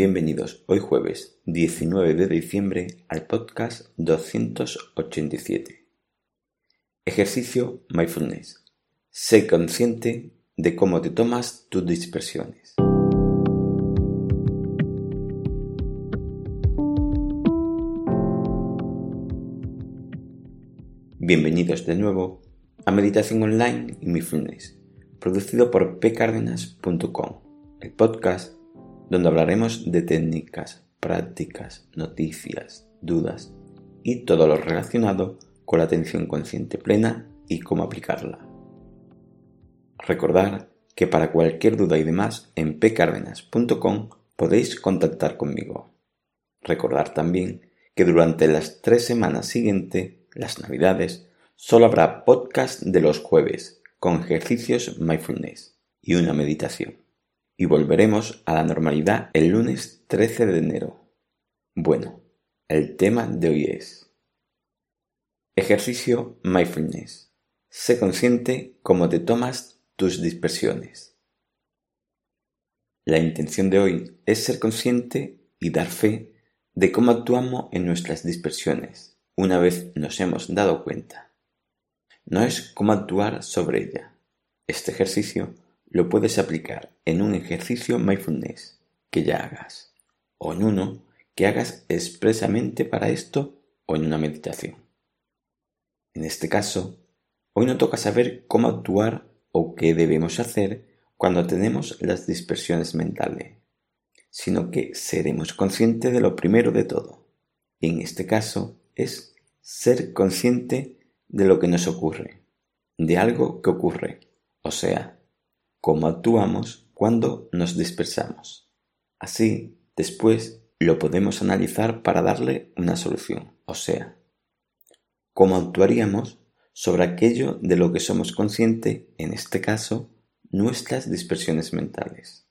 Bienvenidos hoy jueves 19 de diciembre al podcast 287. Ejercicio Mindfulness. Sé consciente de cómo te tomas tus dispersiones. Bienvenidos de nuevo a Meditación Online y Mindfulness, producido por pcardenas.com, el podcast donde hablaremos de técnicas, prácticas, noticias, dudas y todo lo relacionado con la atención consciente plena y cómo aplicarla. Recordar que para cualquier duda y demás en pcardenas.com podéis contactar conmigo. Recordar también que durante las tres semanas siguientes, las navidades, solo habrá podcast de los jueves con ejercicios mindfulness y una meditación y volveremos a la normalidad el lunes 13 de enero. Bueno, el tema de hoy es Ejercicio Mindfulness. Sé consciente cómo te tomas tus dispersiones. La intención de hoy es ser consciente y dar fe de cómo actuamos en nuestras dispersiones una vez nos hemos dado cuenta. No es cómo actuar sobre ella. Este ejercicio lo puedes aplicar en un ejercicio mindfulness que ya hagas, o en uno que hagas expresamente para esto o en una meditación. En este caso, hoy no toca saber cómo actuar o qué debemos hacer cuando tenemos las dispersiones mentales, sino que seremos conscientes de lo primero de todo, y en este caso es ser consciente de lo que nos ocurre, de algo que ocurre, o sea, cómo actuamos cuando nos dispersamos. Así, después lo podemos analizar para darle una solución, o sea, cómo actuaríamos sobre aquello de lo que somos conscientes, en este caso, nuestras dispersiones mentales.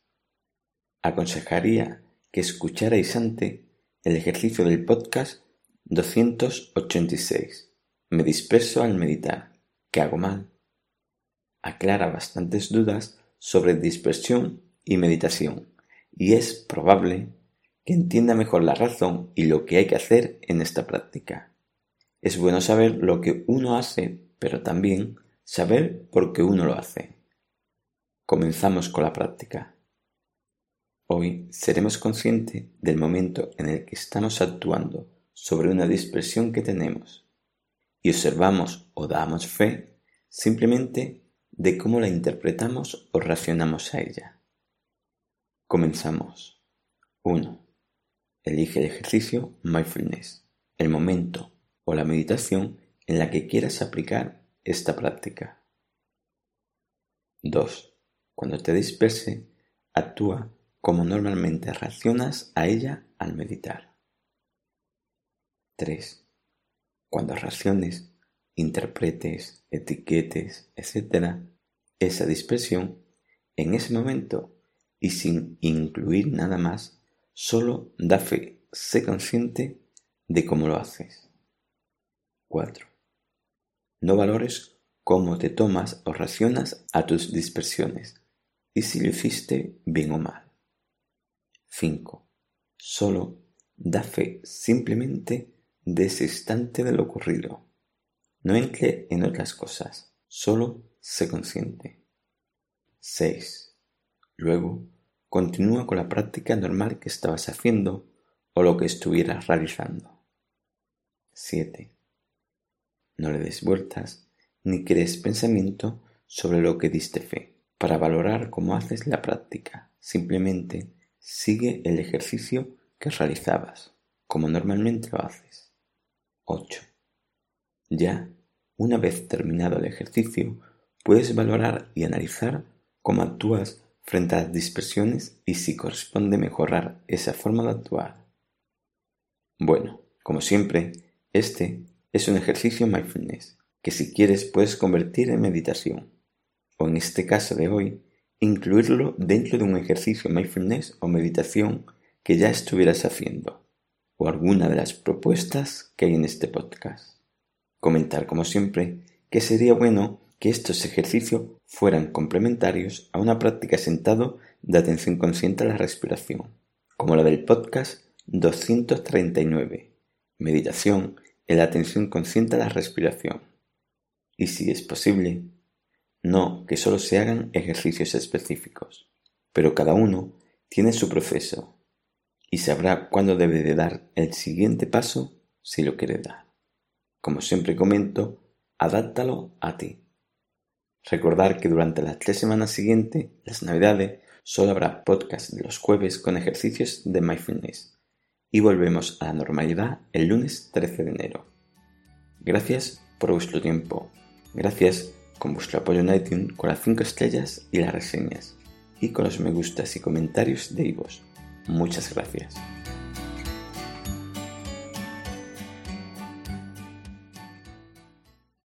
Aconsejaría que escucharais antes el ejercicio del podcast 286. Me disperso al meditar. ¿Qué hago mal? Aclara bastantes dudas sobre dispersión y meditación, y es probable que entienda mejor la razón y lo que hay que hacer en esta práctica. Es bueno saber lo que uno hace, pero también saber por qué uno lo hace. Comenzamos con la práctica. Hoy seremos conscientes del momento en el que estamos actuando sobre una dispersión que tenemos y observamos o damos fe simplemente de cómo la interpretamos o reaccionamos a ella. Comenzamos. 1. Elige el ejercicio mindfulness, el momento o la meditación en la que quieras aplicar esta práctica. 2. Cuando te disperse, actúa como normalmente reaccionas a ella al meditar. 3. Cuando reacciones, interpretes, etiquetes, etc., esa dispersión en ese momento y sin incluir nada más, solo da fe, sé consciente de cómo lo haces. 4. No valores cómo te tomas o racionas a tus dispersiones y si lo hiciste bien o mal. 5. Solo da fe simplemente de ese instante de lo ocurrido no entre en otras cosas, solo sé consciente. 6. Luego, continúa con la práctica normal que estabas haciendo o lo que estuvieras realizando. 7. No le des vueltas ni crees pensamiento sobre lo que diste fe. Para valorar cómo haces la práctica, simplemente sigue el ejercicio que realizabas, como normalmente lo haces. 8. Ya una vez terminado el ejercicio, puedes valorar y analizar cómo actúas frente a las dispersiones y si corresponde mejorar esa forma de actuar. Bueno, como siempre, este es un ejercicio mindfulness que si quieres puedes convertir en meditación, o en este caso de hoy, incluirlo dentro de un ejercicio mindfulness o meditación que ya estuvieras haciendo, o alguna de las propuestas que hay en este podcast. Comentar, como siempre, que sería bueno que estos ejercicios fueran complementarios a una práctica sentado de atención consciente a la respiración, como la del podcast 239, Meditación en la atención consciente a la respiración. Y si es posible, no que solo se hagan ejercicios específicos, pero cada uno tiene su proceso y sabrá cuándo debe de dar el siguiente paso si lo quiere dar. Como siempre comento, adáptalo a ti. Recordar que durante las tres semanas siguientes, las navidades, solo habrá podcast de los jueves con ejercicios de mindfulness y volvemos a la normalidad el lunes 13 de enero. Gracias por vuestro tiempo. Gracias con vuestro apoyo en iTunes con las 5 estrellas y las reseñas y con los me gustas y comentarios de Ivos. Muchas gracias.